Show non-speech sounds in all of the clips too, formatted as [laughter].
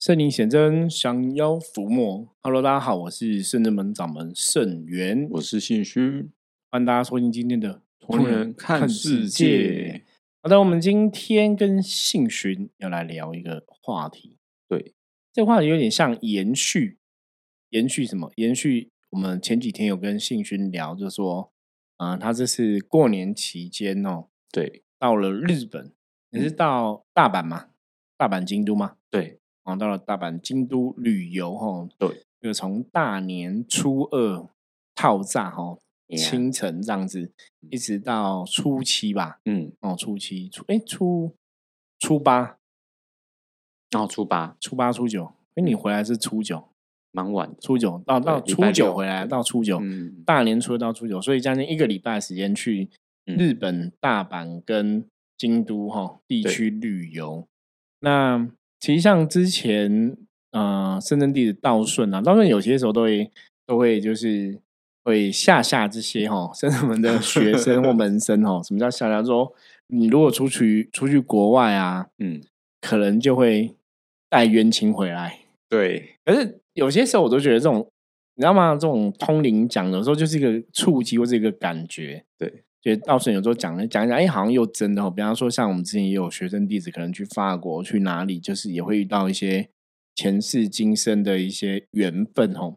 圣灵显真，降妖伏魔。Hello，大家好，我是圣真门掌门圣元，我是信虚，欢迎大家收听今天的《同人看世界》。好的，我们今天跟信勋要来聊一个话题。对，这个话题有点像延续，延续什么？延续我们前几天有跟信勋聊，就说，啊，他这是过年期间哦，对，到了日本，你是到大阪吗？大阪、京都吗？对。哦，到了大阪、京都旅游哈，对，就从大年初二套炸哈，清晨这样子，一直到初七吧，嗯，哦，初七初哎初初八，哦，初八。初八初九，哎，你回来是初九，蛮晚，初九到到初九回来，到初九，大年初二到初九，所以将近一个礼拜时间去日本大阪跟京都哈地区旅游，那。其实像之前，呃，深圳地的道顺啊，道顺有些时候都会都会就是会吓吓这些哈，深圳门的学生或门生哦。什么叫吓吓？说你如果出去出去国外啊，嗯，可能就会带冤情回来。对，可是有些时候我都觉得这种，你知道吗？这种通灵讲的时候就是一个触及或者一个感觉。对。就道顺有时候讲了讲一讲，哎，好像又真的哦。比方说，像我们之前也有学生弟子，可能去法国去哪里，就是也会遇到一些前世今生的一些缘分哦。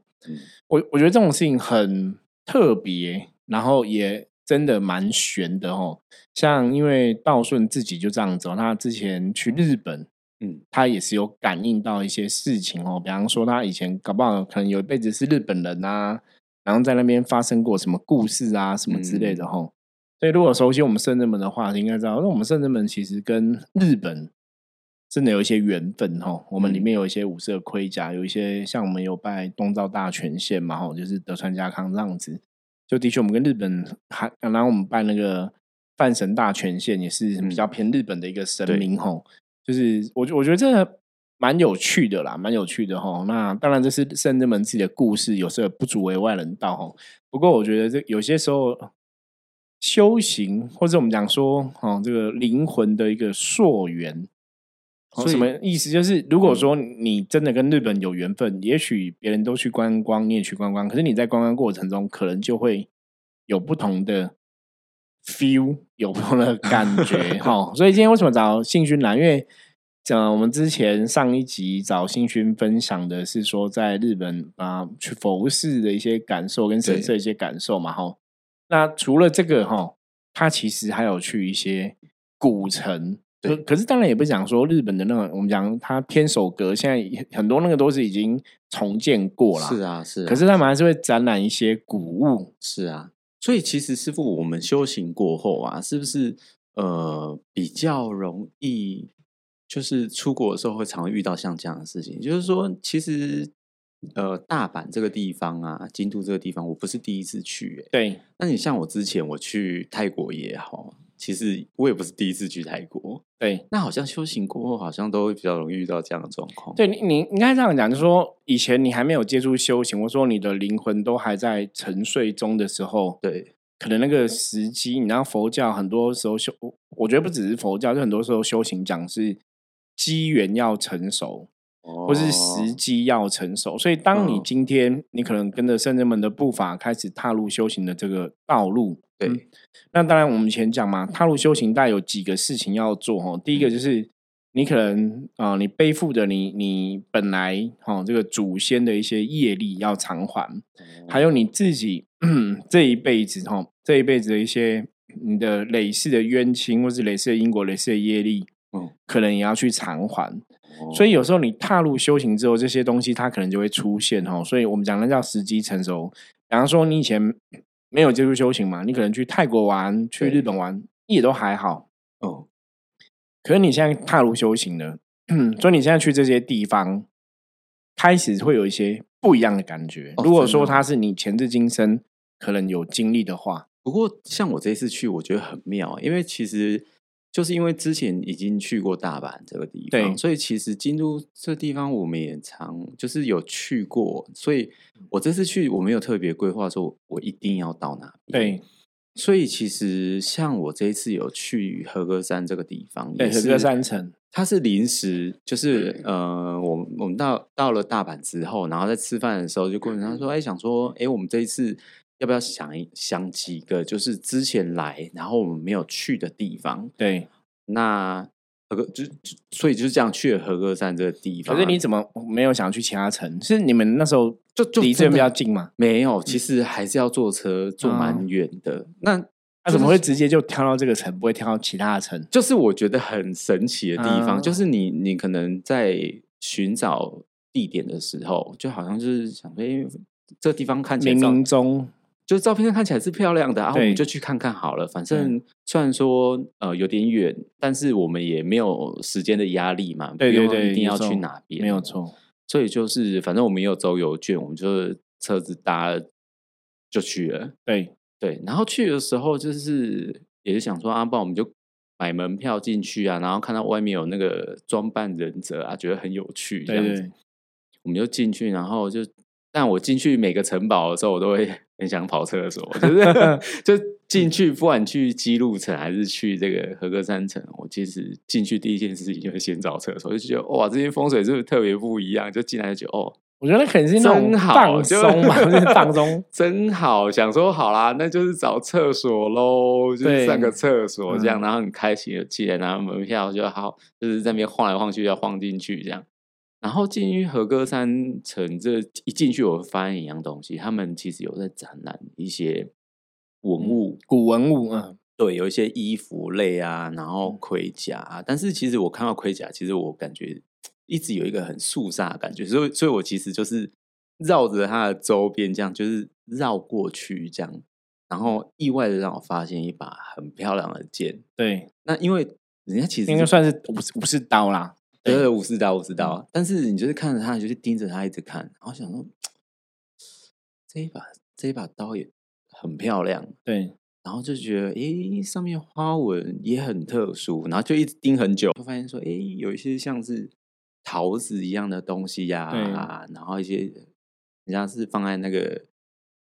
我我觉得这种事情很特别，然后也真的蛮玄的哦。像因为道顺自己就这样子，他之前去日本，嗯，他也是有感应到一些事情哦。比方说，他以前搞不好可能有一辈子是日本人啊，然后在那边发生过什么故事啊，什么之类的吼。所以，如果熟悉我们圣人门的话，应该知道，那我们圣人门其实跟日本真的有一些缘分哈。我们里面有一些五色盔甲，有一些像我们有拜东照大权线嘛，哈，就是德川家康这样子。就的确，我们跟日本还，然后我们拜那个半神大权线，也是比较偏日本的一个神明吼。就是我我觉得这蛮有趣的啦，蛮有趣的哈。那当然，这是圣人门自己的故事，有时候不足为外人道吼。不过，我觉得这有些时候。修行，或者我们讲说，哦，这个灵魂的一个溯源，什么意思？就是如果说你真的跟日本有缘分，也许别人都去观光，你也去观光，可是你在观光过程中，可能就会有不同的 feel，有不同的感觉，哈。[laughs] 所以今天为什么找信勋来？因为讲我们之前上一集找信勋分享的是说，在日本啊去佛寺的一些感受跟神社一些感受嘛，哈。那除了这个哈，他其实还有去一些古城，可可是当然也不讲说日本的那个，我们讲他天守阁，现在很多那个都是已经重建过了，是啊是。可是他们还是会展览一些古物，是啊。所以其实师傅，我们修行过后啊，是不是呃比较容易，就是出国的时候会常遇到像这样的事情？就是说，其实。呃，大阪这个地方啊，京都这个地方，我不是第一次去。对，那你像我之前我去泰国也好，其实我也不是第一次去泰国。对，那好像修行过后，好像都会比较容易遇到这样的状况。对，你你应该这样讲，就是说以前你还没有接触修行，或者说你的灵魂都还在沉睡中的时候，对，可能那个时机，你知道佛教很多时候修，我觉得不只是佛教，就很多时候修行讲是机缘要成熟。或是时机要成熟，所以当你今天你可能跟着圣人们的步伐开始踏入修行的这个道路，对，那当然我们以前讲嘛，踏入修行带有几个事情要做哦。第一个就是你可能啊，你背负着你你本来哈这个祖先的一些业力要偿还，还有你自己这一辈子哈这一辈子的一些你的累世的冤亲，或是累世的因果、累世的业力，嗯，可能也要去偿还。所以有时候你踏入修行之后，这些东西它可能就会出现哦。所以我们讲的叫时机成熟。比方说，你以前没有接触修行嘛，你可能去泰国玩、去日本玩也都还好哦。可是你现在踏入修行了，所以你现在去这些地方，开始会有一些不一样的感觉。如果说它是你前世今生可能有经历的话，不过像我这次去，我觉得很妙，因为其实。就是因为之前已经去过大阪这个地方，所以其实京都这地方我们也常就是有去过，所以我这次去我没有特别规划说我一定要到哪。对，所以其实像我这一次有去和歌山这个地方，对，和歌山城，它是临时，就是呃，我我们到到了大阪之后，然后在吃饭的时候就过程他说，哎，想说，哎，我们这一次要不要想一想几个，就是之前来然后我们没有去的地方？对，那和歌就所以就是这样去了和歌山这个地方。可是你怎么没有想去其他城？是你们那时候就就离这边比较近吗？没有，其实还是要坐车，坐蛮远的。那。那怎么会直接就跳到这个城，不会跳到其他的城？就是我觉得很神奇的地方，就是你你可能在寻找地点的时候，就好像就是想说，哎，这个地方看起来冥冥中就是照片上看起来是漂亮的，然后我们就去看看好了。反正虽然说呃有点远，但是我们也没有时间的压力嘛，对对对，一定要去哪边，没有错。所以就是反正我们也有周游券，我们就是车子搭就去了。对。对，然后去的时候就是也是想说啊，不然我们就买门票进去啊，然后看到外面有那个装扮忍者啊，觉得很有趣，这样子，我们就进去，然后就，但我进去每个城堡的时候，我都会很想跑厕所，就是 [laughs] 就进去，不管去基路城还是去这个和歌山城，我其实进去第一件事情就是先找厕所，就觉得哇，这些风水是不是特别不一样？就进来就觉得哦。我觉得肯定是那种放松嘛，[laughs] 放松真好。想说好啦，那就是找厕所喽，就上个厕所这样，然后很开心的进来拿门票就好，就是在那边晃来晃去，要晃进去这样。然后进去和歌山城，这一进去我发现一样东西，他们其实有在展览一些文物、古文物啊，对，有一些衣服类啊，然后盔甲。但是其实我看到盔甲，其实我感觉。一直有一个很肃杀的感觉，所以，所以我其实就是绕着它的周边，这样就是绕过去，这样，然后意外的让我发现一把很漂亮的剑。对，那因为人家其实应该算是武武士刀啦，对，武士刀，武士刀。但是你就是看着他，就是盯着他一直看，然后想说，这一把这一把刀也很漂亮，对，然后就觉得，诶，上面花纹也很特殊，然后就一直盯很久，就发现说，诶，有一些像是。桃子一样的东西呀，然后一些人家是放在那个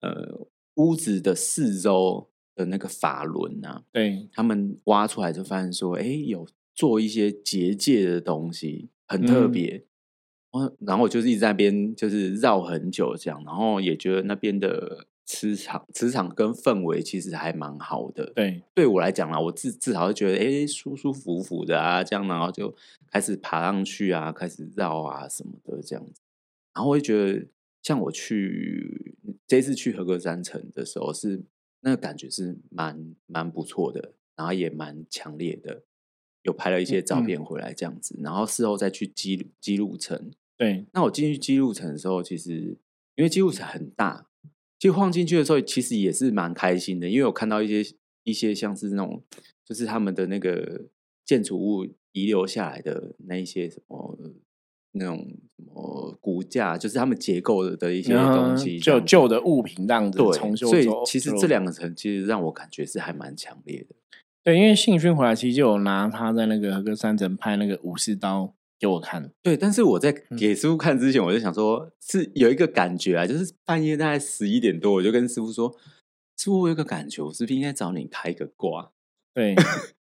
呃屋子的四周的那个法轮啊，对。他们挖出来就发现说，哎，有做一些结界的东西，很特别。然后我就是一直在边就是绕很久这样，然后也觉得那边的。磁场、磁场跟氛围其实还蛮好的。对，对我来讲啦，我至至少会觉得，哎，舒舒服服的啊，这样，然后就开始爬上去啊，开始绕啊什么的这样子。然后我会觉得，像我去这次去合格山城的时候，是那个感觉是蛮蛮不错的，然后也蛮强烈的，有拍了一些照片回来这样子。然后事后再去记记录城。对，那我进去记录城的时候，其实因为记录城很大。就晃进去的时候，其实也是蛮开心的，因为我看到一些一些像是那种，就是他们的那个建筑物遗留下来的那一些什么那种什么骨架，就是他们结构的的一些东西，就旧的物品这样子重修。所以其实这两个层其实让我感觉是还蛮强烈的。对，因为信勋回来其实就有拿他在那个和山城拍那个武士刀。给我看，对，但是我在给师傅看之前，我就想说，是有一个感觉啊，就是半夜大概十一点多，我就跟师傅说，师傅，我有个感觉，我是不是应该找你开个卦？[laughs] 对，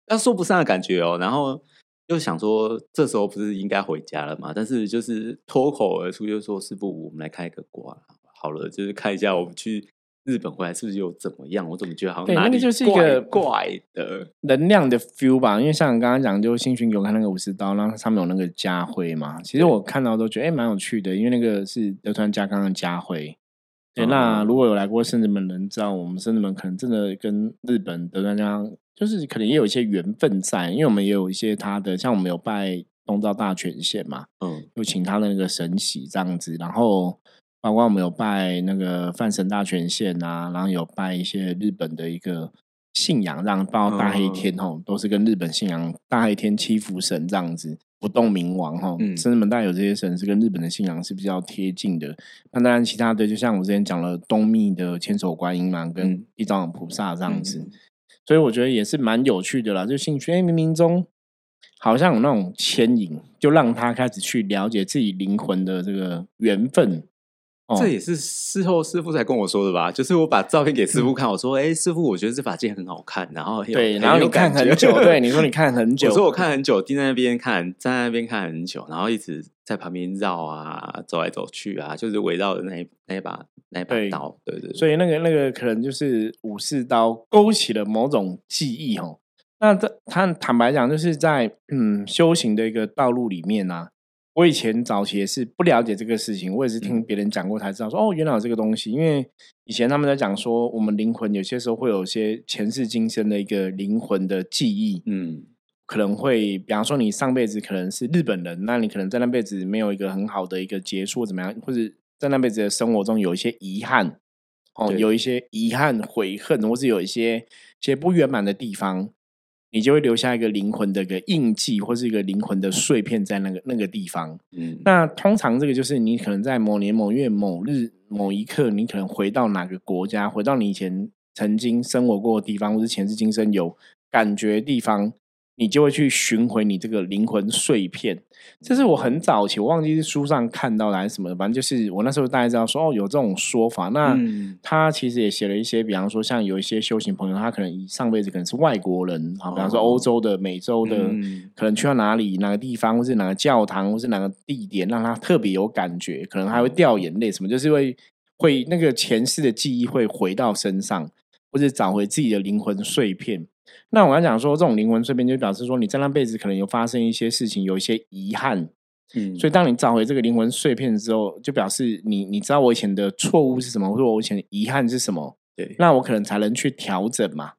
要说不上的感觉哦。然后又想说，这时候不是应该回家了嘛？但是就是脱口而出，就说师傅，我们来开个卦好了，就是看一下我们去。日本回来是不是又怎么样？我怎么觉得好像哪里就是一个怪的能量的 feel 吧？因为像刚刚讲，就新群给我看那个武士刀，然后上面有那个家徽嘛。其实我看到都觉得哎，蛮有趣的，因为那个是德川家康的家徽。对，那如果有来过圣子门人知道，我们圣子门可能真的跟日本德川家康就是可能也有一些缘分在，因为我们也有一些他的，像我们有拜东照大权线嘛，嗯，有请他的那个神喜这样子，然后。包括我们有拜那个范神大权线啊，然后有拜一些日本的一个信仰，让包括大黑天吼，都是跟日本信仰大黑天七福神这样子，不动明王吼，甚至们带有这些神是跟日本的信仰是比较贴近的。那当然，其他的就像我之前讲了东密的千手观音嘛，跟地藏菩萨这样子，所以我觉得也是蛮有趣的啦。就兴趣，哎，冥冥中好像有那种牵引，就让他开始去了解自己灵魂的这个缘分。这也是事后师傅才跟我说的吧？就是我把照片给师傅看，我说：“哎，师傅，我觉得这发件很好看。”然后对，然后你看很久，[laughs] 对，你说你看很久，我说我看很久，盯在那边看，站在那边看很久，然后一直在旁边绕啊，走来走去啊，就是围绕着那那一把那一把刀，对对。所以那个那个可能就是武士刀勾起了某种记忆哦。那这他坦白讲，就是在嗯修行的一个道路里面呢。我以前早期也是不了解这个事情，我也是听别人讲过才知道说哦，原来有这个东西。因为以前他们在讲说，我们灵魂有些时候会有些前世今生的一个灵魂的记忆，嗯，可能会比方说你上辈子可能是日本人，那你可能在那辈子没有一个很好的一个结束，怎么样，或者在那辈子的生活中有一些遗憾，哦，有一些遗憾、悔恨，或是有一些些不圆满的地方。你就会留下一个灵魂的一个印记，或是一个灵魂的碎片在那个那个地方。嗯，那通常这个就是你可能在某年某月某日某一刻，你可能回到哪个国家，回到你以前曾经生活过的地方，或是前世今生有感觉地方。你就会去寻回你这个灵魂碎片，这是我很早期我忘记是书上看到的还是什么，反正就是我那时候大概知道说哦有这种说法。那他其实也写了一些，比方说像有一些修行朋友，他可能上辈子可能是外国人，好，比方说欧洲的、美洲的，可能去到哪里哪个地方，或是哪个教堂，或是哪个地点，让他特别有感觉，可能还会掉眼泪什么，就是会会那个前世的记忆会回到身上，或者找回自己的灵魂碎片。那我要讲说，这种灵魂碎片就表示说，你在那辈子可能有发生一些事情，有一些遗憾，嗯，所以当你找回这个灵魂碎片之后，就表示你你知道我以前的错误是什么，或者我以前的遗憾是什么，对，那我可能才能去调整嘛。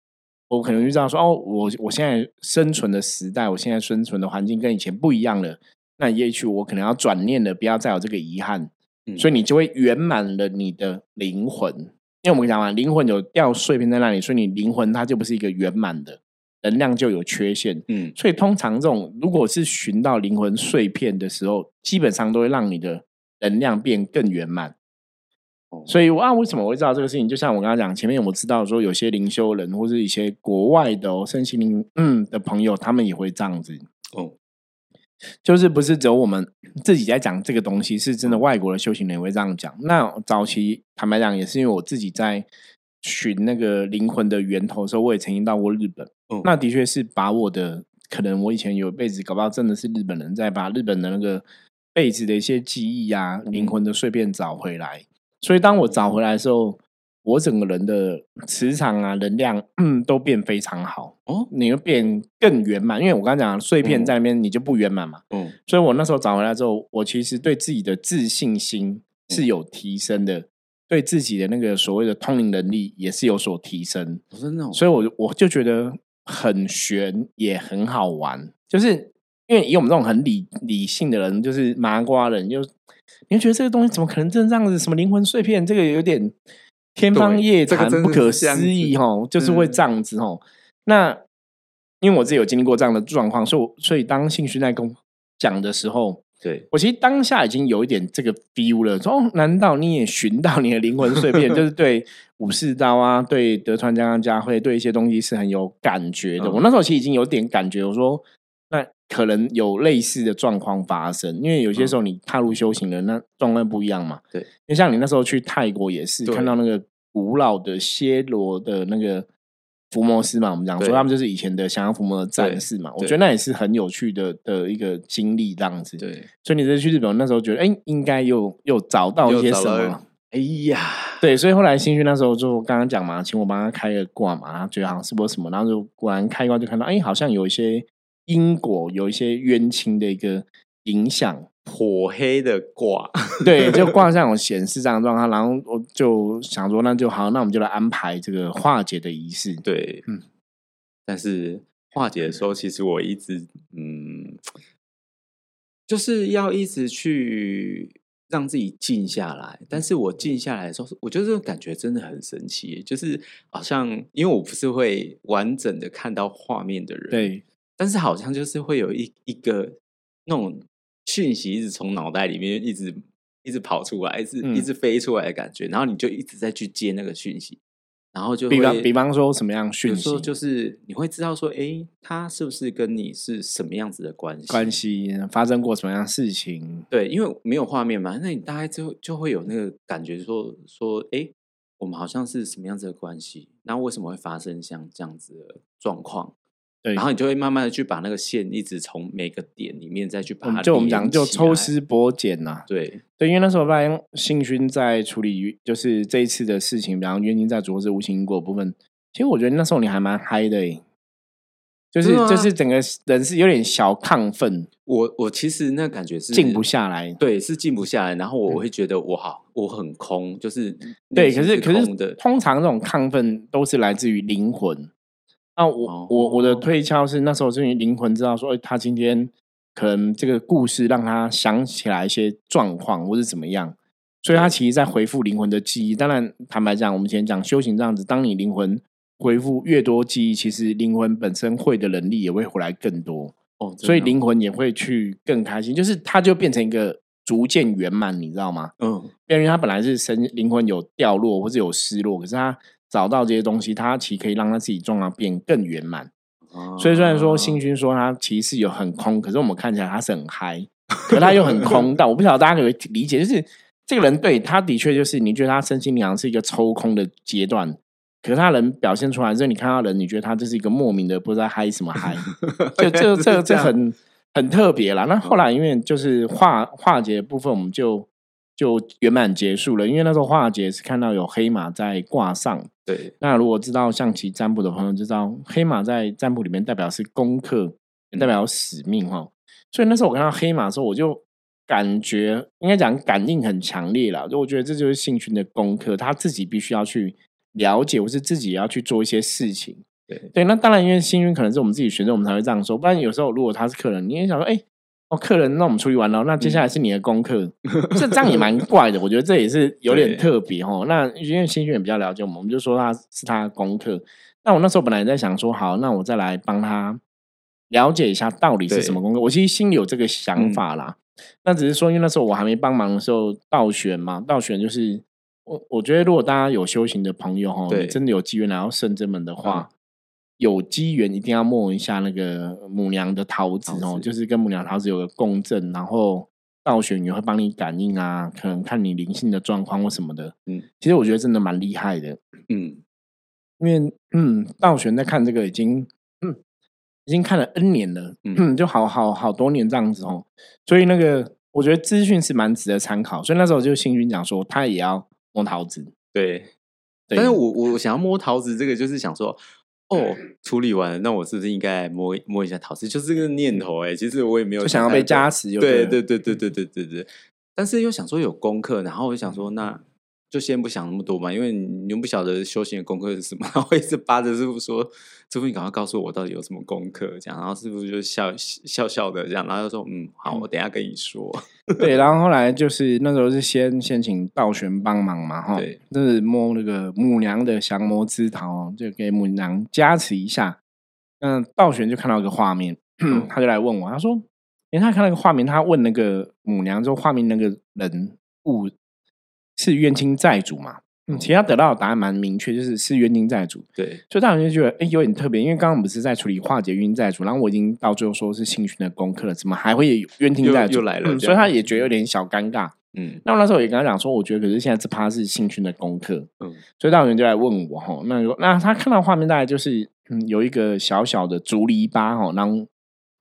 我可能就知道说，哦，我我现在生存的时代，我现在生存的环境跟以前不一样了，那也许我可能要转念了，不要再有这个遗憾，所以你就会圆满了你的灵魂。因为我们讲嘛，灵魂有掉碎片在那里，所以你灵魂它就不是一个圆满的，能量就有缺陷。嗯，所以通常这种如果是寻到灵魂碎片的时候，基本上都会让你的能量变更圆满。所以啊，为什么我会知道这个事情？就像我刚刚讲，前面我知道说，有些灵修人或是一些国外的哦，身心灵嗯的朋友，他们也会这样子哦。就是不是只有我们自己在讲这个东西，是真的外国的修行人也会这样讲。那早期坦白讲，也是因为我自己在寻那个灵魂的源头的时候，我也曾经到过日本。那的确是把我的可能我以前有一辈子搞不好真的是日本人，在把日本的那个辈子的一些记忆啊、灵魂的碎片找回来。所以当我找回来的时候。我整个人的磁场啊，能量都变非常好哦，你会变更圆满。因为我刚刚讲碎片在那边，你就不圆满嘛。嗯，所以我那时候找回来之后，我其实对自己的自信心是有提升的，对自己的那个所谓的通灵能力也是有所提升。真的，所以我我就觉得很悬，也很好玩。就是因为以我们这种很理理性的人，就是麻瓜人，就你会觉得这个东西怎么可能真的这样子？什么灵魂碎片，这个有点。天方夜谭，不可思议哦，就是会这样子哦。那因为我自己有经历过这样的状况，所以所以当信勋在跟我讲的时候，对我其实当下已经有一点这个 feel 了。说，难道你也寻到你的灵魂碎片？[laughs] 就是对武士刀啊，对德川家康家会，对一些东西是很有感觉的。我那时候其实已经有点感觉，我说那可能有类似的状况发生，因为有些时候你踏入修行的那状况不一样嘛。对，因为像你那时候去泰国也是看到那个。古老的暹罗的那个伏魔斯嘛，我们讲说他们就是以前的降妖伏魔的战士嘛，我觉得那也是很有趣的的一个经历，这样子。对，所以你这去日本那时候觉得，哎，应该又又找到一些什么？哎呀，对，所以后来新勋那时候就刚刚讲嘛，请我帮他开个卦嘛，他觉得好像是不是什么，然后就果然开卦就看到，哎，好像有一些因果，有一些冤亲的一个影响。火黑的卦，[laughs] 对，就卦上有显示这样状况，然后我就想说，那就好，那我们就来安排这个化解的仪式。对，嗯，但是化解的时候，其实我一直，嗯，就是要一直去让自己静下来。但是我静下来的时候，我觉得这种感觉真的很神奇，就是好像因为我不是会完整的看到画面的人，对，但是好像就是会有一一个那种。讯息一直从脑袋里面一直一直跑出来，一直一直飞出来的感觉，然后你就一直在去接那个讯息，然后就比方比方说什么样讯息就是你会知道说，哎，他是不是跟你是什么样子的关系？关系发生过什么样的事情？对，因为没有画面嘛，那你大概就就会有那个感觉说说，哎，我们好像是什么样子的关系？那为什么会发生像这样子的状况？对，然后你就会慢慢的去把那个线一直从每个点里面再去把它就我们讲就抽丝剥茧呐、对，对，因为那时候发现信勋在处理就是这一次的事情，比方冤亲在主或是无情因果部分，其实我觉得那时候你还蛮嗨的诶，就是就是整个人是有点小亢奋，我我其实那感觉是静不下来。对，是静不下来。然后我会觉得我好，我很空，就是对，可是可是，通常这种亢奋都是来自于灵魂。啊，我、我我的哦推敲是那时候是因为灵魂知道说，哎，他今天可能这个故事让他想起来一些状况或是怎么样，所以他其实在回复灵魂的记忆。当然，坦白讲，我们以前讲修行这样子，当你灵魂回复越多记忆，其实灵魂本身会的能力也会回来更多，哦，所以灵魂也会去更开心，就是它就变成一个逐渐圆满，你知道吗？嗯因为它本来是身灵魂有掉落或是有失落，可是他找到这些东西，他其实可以让他自己状况变更圆满。所以虽然说哦星勋说他其实有很空，可是我们看起来他是很嗨，[laughs] 可他又很空。但我不晓得大家可不可以理解，就是这个人对他的确就是你觉得他身心灵好像是一个抽空的阶段，可是他人表现出来之后，你看到人，你觉得他就是一个莫名的不知道嗨什么嗨，[laughs] 就这这这很很特别啦。那后来因为就是化化解的部分，我们就就圆满结束了。因为那时候化解是看到有黑马在挂上，对那如果知道象棋占卜的朋友就知道，黑马在占卜里面代表是功课，也代表使命哈。所以那时候我看到黑马的时候，我就感觉应该讲感应很强烈了。就我觉得这就是幸群的功课，他自己必须要去了解，或是自己也要去做一些事情。对对，那当然，因为幸运可能是我们自己学生，我们才会这样说。不然有时候如果他是客人，你也想说，哎、哦，客人，那我们处理完了，那接下来是你的功课，这这样也蛮怪的。我觉得这也是有点特别哦。那因为新训也比较了解我们，我们就说他是他的功课。那我那时候本来也在想说，好，那我再来帮他了解一下到底是什么功课。我其实心里有这个想嗯法啦，那只是说，因为那时候我还没帮忙的时候，倒选嘛，倒选就是我我觉得，如果大家有修行的朋友哈，真的有机缘来到圣真门的话。嗯有机缘一定要摸一下那个母娘的桃子哦，子。就是跟母娘桃子有个共振，然后道玄也会帮你感应啊，可能看你灵性的状况或什么的。嗯，其实我觉得真的蛮厉害的，嗯。因为嗯，道玄在看这个已经嗯已经看了 N 年了，嗯，就好好好多年这样子哦，所以那个我觉得资讯是蛮值得参考，所以那时候就幸运讲说他也要摸桃子，对。对。但是我我想要摸桃子，这个就是想说，哦，处理完了，那我是不是应该摸摸一下陶瓷？就是这个念头哎、其实我也没有就想要被加持对对对对对对对对。但是又想说有功课，然后我就想说，那就先不想那么多嘛，因为你又不晓得修行的功课是什么，然 [laughs] 后我一直扒着师傅说：“师傅，你赶快告诉我到底有什么功课。”这样，然后师傅就笑笑笑的这样，然后就说：“嗯，好，我等一下跟你说。[laughs] 对，然后后来就是那时候是先先请道玄帮忙嘛，哈，对，就是摸那个母娘的降魔之桃哦，就给母娘加持一下。那道玄就看到一个画面，他就来问我，他说：“因为他看到一个画面，他问那个母娘之后，画面那个人物是冤亲债主嘛？嗯，其实他得到的答案蛮明确，就是是冤亲债主。”对。所以大人就觉得哎、诶有点特别，因为刚刚我们是在处理化解冤亲债主，然后我已经到最后说是幸群的功课了，怎么还会有冤亲又债主？又来了嗯所以他也觉得有点小尴尬。嗯。那我那时候也跟他讲说，我觉得可是现在这趴是幸群的功课，嗯。所以大人就来问我哈，那个那他看到画面大概就是嗯有一个小小的竹篱笆哈，然后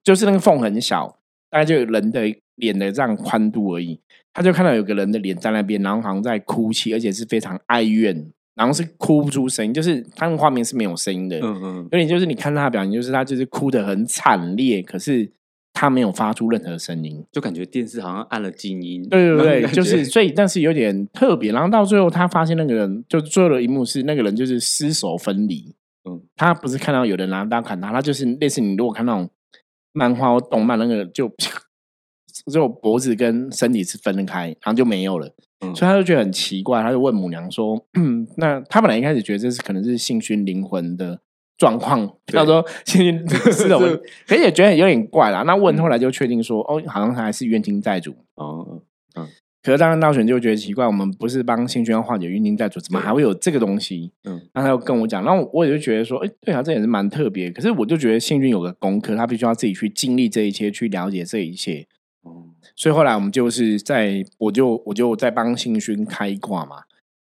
就是那个缝很小，大概就有人的脸的这样宽度而已。他就看到有个人的脸在那边，然后好像在哭泣，而且是非常哀怨，然后是哭不出声音，就是他那个画面是没有声音的。嗯嗯，有点就是你看他的表情，就是他就是哭的很惨烈，可是他没有发出任何声音。就感觉电视好像按了静音。对对对，就是所以，但是有点特别。然后到最后，他发现那个人，就最后的一幕是那个人就是尸首分离。嗯，他不是看到有人拿刀砍他，他就是类似你如果看那种漫画或动漫，那个就只有脖子跟身体是分开，然后就没有了。嗯所以他就觉得很奇怪，他就问母娘说：“嗯，[clears throat] 那他本来一开始觉得这是可能是性熏灵魂的状况，他说 [laughs] 性熏是可是也觉得有点怪啦。那问后来就确定说，哦，好像他还是冤亲债主。哦，嗯可是当然道玄就觉得奇怪，我们不是帮幸轩化解冤亲债主，怎么还会有这个东西？嗯，那他又跟我讲，然后我也就觉得说，哎，对啊，这也是蛮特别。可是我就觉得幸君有个功课，他必须要自己去经历这一切，去了解这一切。哦，所以后来我们就是在，我就我就在帮幸勋开挂嘛，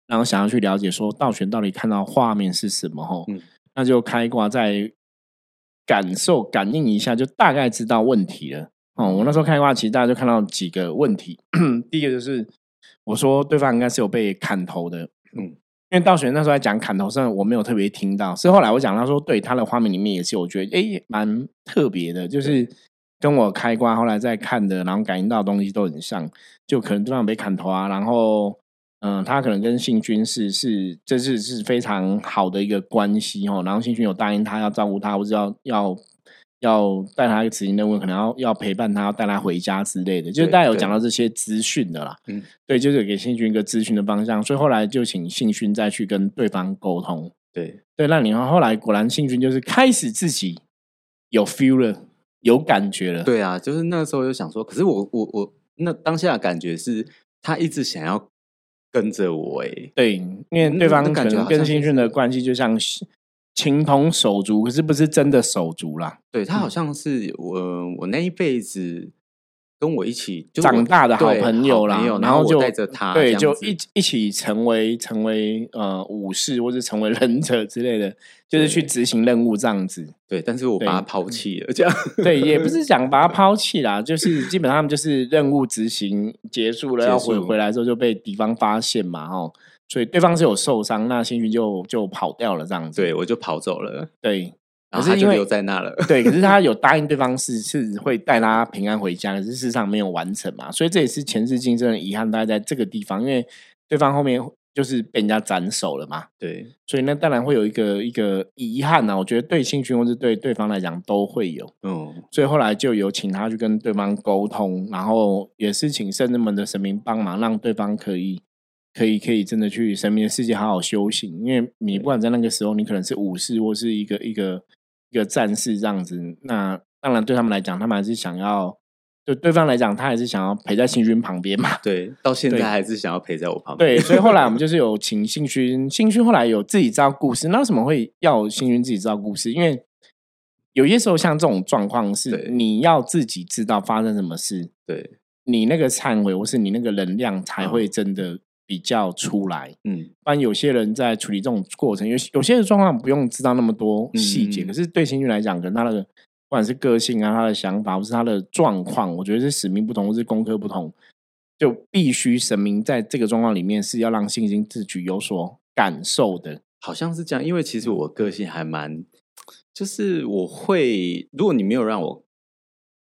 然后想要去了解说道玄到底看到画面是什么？吼，那就开挂再感受感应一下，就大概知道问题了。哦，我那时候开挂，其实大家就看到几个问题。[clears throat] 第一个就是我说对方应该是有被砍头的，嗯，因为道玄那时候在讲砍头，虽然我没有特别听到，是后来我讲他说，对他的画面里面也是，我觉得哎蛮特别的，就是跟我开挂后来再看的，然后感应到的东西都很像，就可能对方被砍头啊，然后嗯，他可能跟信君是是这是是非常好的一个关系哦，然后信君有答应他要照顾他，或者要要。要带他一个执行任务，可能要要陪伴他，要带他回家之类的，就是大家有讲到这些资讯的啦。嗯，对，就是给信勋一个资讯的方向，所以后来就请信勋再去跟对方沟通。对对，那你后来果然信勋就是开始自己有 feel 了，有感觉了。对啊，就是那个时候就想说，可是我我我那当下的感觉是他一直想要跟着我哎，对，因为对方感觉跟新训的关系就像。情同手足，可是不是真的手足啦。对他好像是我，我那一辈子跟我一起长大的好朋友啦，然后就带着他，对，就一一起成为成为呃武士或者成为忍者之类的，就是去执行任务这样子。对，但是我把他抛弃了，这样对，也不是 [laughs] 讲把他抛弃啦，就是基本上就是任务执行结束了，要回回来之后就被敌方发现嘛，哦。所以对方是有受伤，那幸运就就跑掉了这样子。对，我就跑走了。对，然后他就留在那了。对，可是他 [laughs] 有答应对方是是会带他平安回家，可是事实上没有完成嘛。所以这也是前世今生的遗憾，大概在这个地方，因为对方后面就是被人家斩首了嘛。对，所以那当然会有一个一个遗憾啊。我觉得对幸运或是对对方来讲都会有。嗯，所以后来就有请他去跟对方沟通，然后也是请圣人们的神明帮忙，让对方可以。可以，可以真的去神明的世界好好修行，因为你不管在那个时候，你可能是武士或是一个一个一个战士这样子。那当然对他们来讲，他们还是想要，对对方来讲，他还是想要陪在幸勋旁边嘛。对，到现在还是想要陪在我旁边。对，所以后来我们就 [laughs] 是有请幸勋，幸勋后来有自己知道故事。那为什么会要幸勋自己知道故事？因为有些时候像这种状况是你要自己知道发生什么事，对你那个忏悔或是你那个能量才会真的。比较出来，嗯，不然有些人在处理这种过程，有有些的状况不用知道那么多细节，可是对新军来讲，跟他的不管是个性啊，他的想法，或是他的状况，我觉得是使命不同，或是功课不同，就必须神明在这个状况里面是要让信心自己有所感受的，好像是这样。因为其实我个性还蛮，就是我会，如果你没有让我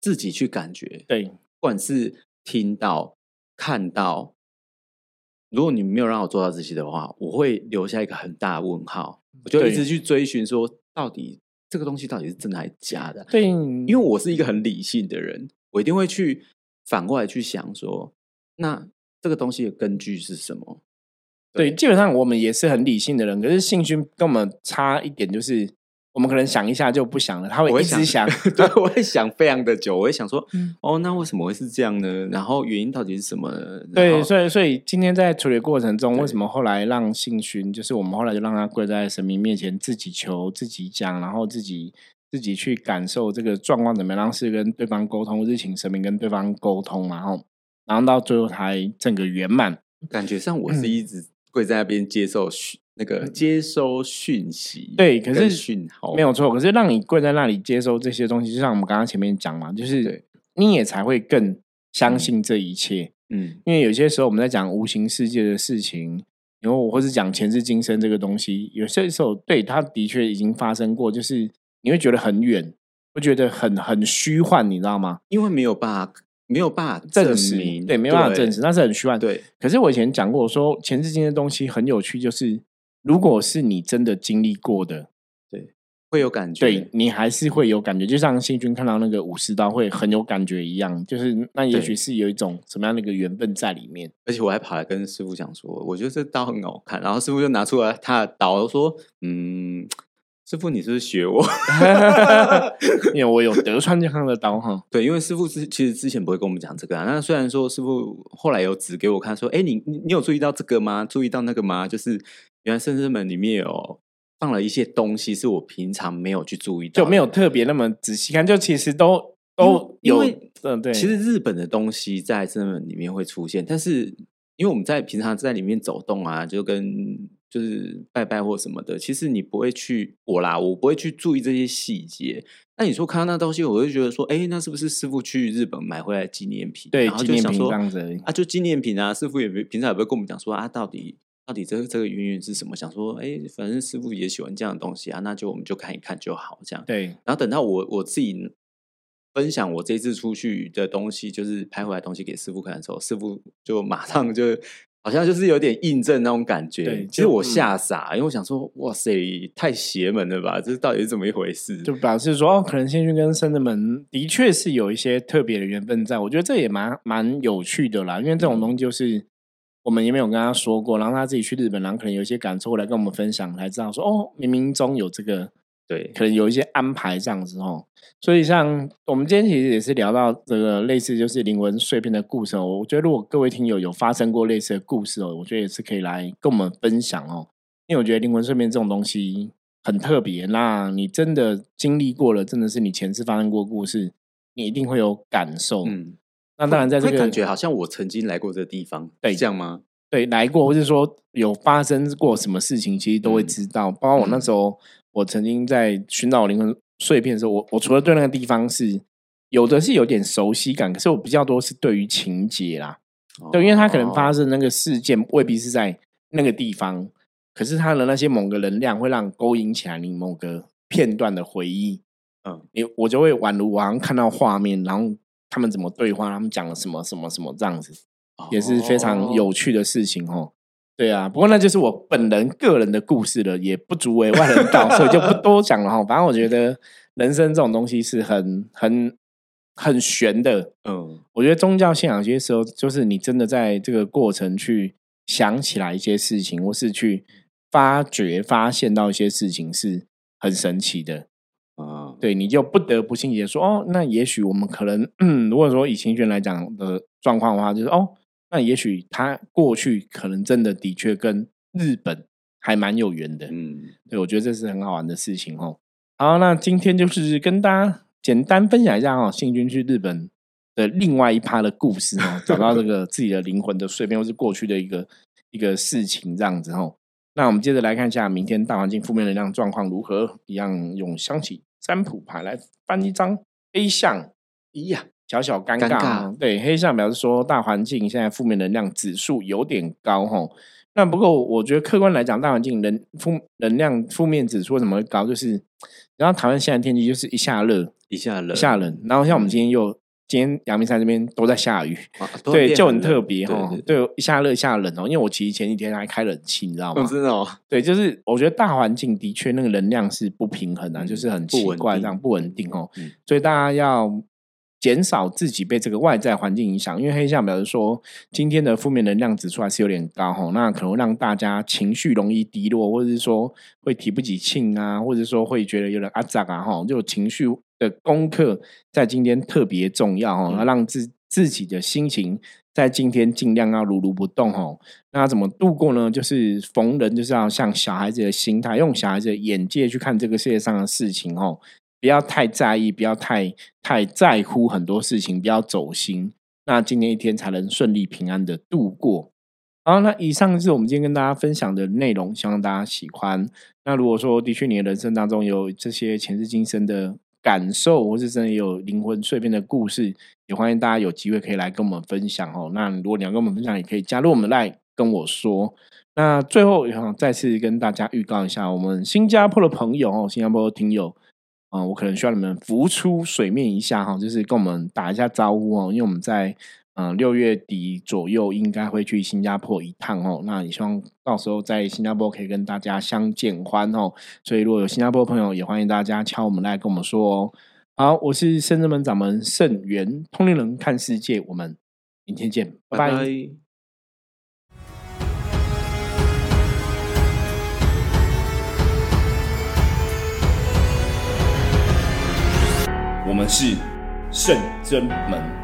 自己去感觉，对，不管是听到、看到。如果你没有让我做到这些的话，我会留下一个很大的问号。我就一直去追寻，说到底这个东西到底是真的还是假的？对，因为我是一个很理性的人，我一定会去反过来去想说，那这个东西的根据是什么？对，基本上我们也是很理性的人，可是兴趣跟我们差一点就是。我们可能想一下就不想了，他会一直想，[laughs] 对，我会想非常的久，我会想说，哦，那为什么会是这样呢？然后原因到底是什么？对，所以所以今天在处理过程中，为什么后来让信勋，就是我们后来就让他跪在神明面前，自己求，自己讲，然后自己自己去感受这个状况怎么样，是跟对方沟通，或是请神明跟对方沟通，然后然后到最后才整个圆满。感觉上我是一直跪在那边接受。那个接收讯息，对，可是讯号没有错。可是让你跪在那里接收这些东西，就像我们刚刚前面讲嘛，就是你也才会更相信这一切。嗯，因为有些时候我们在讲无形世界的事情，然后或是讲前世今生这个东西，有些时候对它的确已经发生过，就是你会觉得很远，会觉得很很虚幻，你知道吗？因为没有办法。没有办法证实，对，没有办法证实，那是很虚幻。对，可是我以前讲过，说前世今生的东西很有趣，就是如果是你真的经历过的，对，会有感觉，对你还是会有感觉，就像新君看到那个武士刀会很有感觉一样，就是那也许是有一种什么样的一个缘分在里面。而且我还跑来跟师傅讲说，我觉得这刀很好看，然后师傅就拿出来他的刀说，嗯。师傅，你是不是学我？[laughs] 因为我有德川家康的刀哈。对，因为师傅之其实之前不会跟我们讲这个啊。那虽然说师傅后来有指给我看，说：“哎，你你你有注意到这个吗？注意到那个吗？就是原来圣之门里面有放了一些东西，是我平常没有去注意到，就没有特别那么仔细看。就其实都都有，嗯，对。其实日本的东西在圣之门里面会出现，但是因为我们在平常在里面走动啊，就跟。就是拜拜或什么的，其实你不会去我啦，我不会去注意这些细节。那你说看到那东西，我就觉得说，哎，那是不是师傅去日本买回来纪念品？对，然后就想说啊，就纪念品啊，师傅也平常也不会跟我们讲说啊，到底到底这个这个原因是什么？想说，哎，反正师傅也喜欢这样的东西啊，那就我们就看一看就好，这样。对。然后等到我我自己分享我这次出去的东西，就是拍回来东西给师傅看的时候，师傅就马上就。好像就是有点印证那种感觉。对，其实我吓傻，因为我想说，哇塞，太邪门了吧？这到底是怎么一回事？就表示说，哦，可能先去跟圣人门的确是有一些特别的缘分在。我觉得这也蛮蛮有趣的啦，因为这种东西就是我们也没有跟他说过，然后他自己去日本，然后可能有一些感受来跟我们分享，才知道说，哦，冥冥中有这个。对，可能有一些安排这样子哦，所以像我们今天其实也是聊到这个类似就是灵魂碎片的故事哦。我觉得如果各位听友有发生过类似的故事哦，我觉得也是可以来跟我们分享哦。因为我觉得灵魂碎片这种东西很特别，那你真的经历过了，真的是你前世发生过故事，你一定会有感受。嗯，那当然在这个感觉好像我曾经来过这个地方，对，这样吗？对，来过，或者说有发生过什么事情，其实都会知道。包括我那时候。我曾经在寻找灵魂碎片的时候，我我除了对那个地方是有的是有点熟悉感，可是我比较多是对于情节啦，对，因为它可能发生那个事件未必是在那个地方，可是它的那些某个能量会让勾引起来你某个片段的回忆，嗯，你我就会宛如我好像看到画面，然后他们怎么对话，他们讲了什么什么什么这样子，也是非常有趣的事情哦。对啊，不过那就是我本人个人的故事了，也不足为外人道，所以就不多讲了哈。[laughs] 反正我觉得人生这种东西是很很很玄的。嗯，我觉得宗教信仰有些时候就是你真的在这个过程去想起来一些事情，或是去发掘、发现到一些事情是很神奇的啊。对，你就不得不信解说哦，那也许我们可能，如果说以情绪来讲的状况的话，就是哦。那也许他过去可能真的的确跟日本还蛮有缘的，嗯，对，我觉得这是很好玩的事情哦。好，那今天就是跟大家简单分享一下哦，幸军去日本的另外一趴的故事哦，找到这个自己的灵魂的碎片，或是过去的一个一个事情这样子哦。那我们接着来看一下明天大环境负面能量状况如何，一样用香起占卜牌来翻一张 A 象，咦呀。小小尴尬，对黑象表示说大环境现在负面能量指数有点高吼。那不过我觉得客观来讲，大环境能负能量负面指数为什么会高？就是然后台湾现在天气就是一下热一下冷，一下冷。然后像我们今天又今天阳明山这边都在下雨，对，就很特别哈。对，一下热一下冷哦。因为我其实前几天还开冷气，你知道吗？真的哦。对，就是我觉得大环境的确那个能量是不平衡的，就是很奇怪这样不稳定哦。所以大家要。减少自己被这个外在环境影响，因为黑象表示说，今天的负面能量指数还是有点高哈，那可能让大家情绪容易低落，或者是说会提不起劲啊，或者说会觉得有点阿杂啊哈，就情绪的功课在今天特别重要哦，要让自自己的心情在今天尽量要如如不动哦。那怎么度过呢？就是逢人就是要像小孩子的心态，用小孩子的眼界去看这个世界上的事情哦。不要太在意，不要太太在乎很多事情，不要走心，那今天一天才能顺利平安的度过。好，那以上是我们今天跟大家分享的内容，希望大家喜欢。那如果说的确你的人生当中有这些前世今生的感受，或是真的有灵魂碎片的故事，也欢迎大家有机会可以来跟我们分享哦。那如果你要跟我们分享，也可以加入我们来跟我说。那最后想再次跟大家预告一下，我们新加坡的朋友哦，新加坡的听友。啊，我可能需要你们浮出水面一下哈，就是跟我们打一下招呼哦，因为我们在嗯，六月底左右应该会去新加坡一趟哦。那你希望到时候在新加坡可以跟大家相见欢哦。所以如果有新加坡朋友，也欢迎大家敲我们来跟我们说。好，我是圣真门掌门圣元，通灵人看世界。我们明天见，拜拜。我们是圣真门。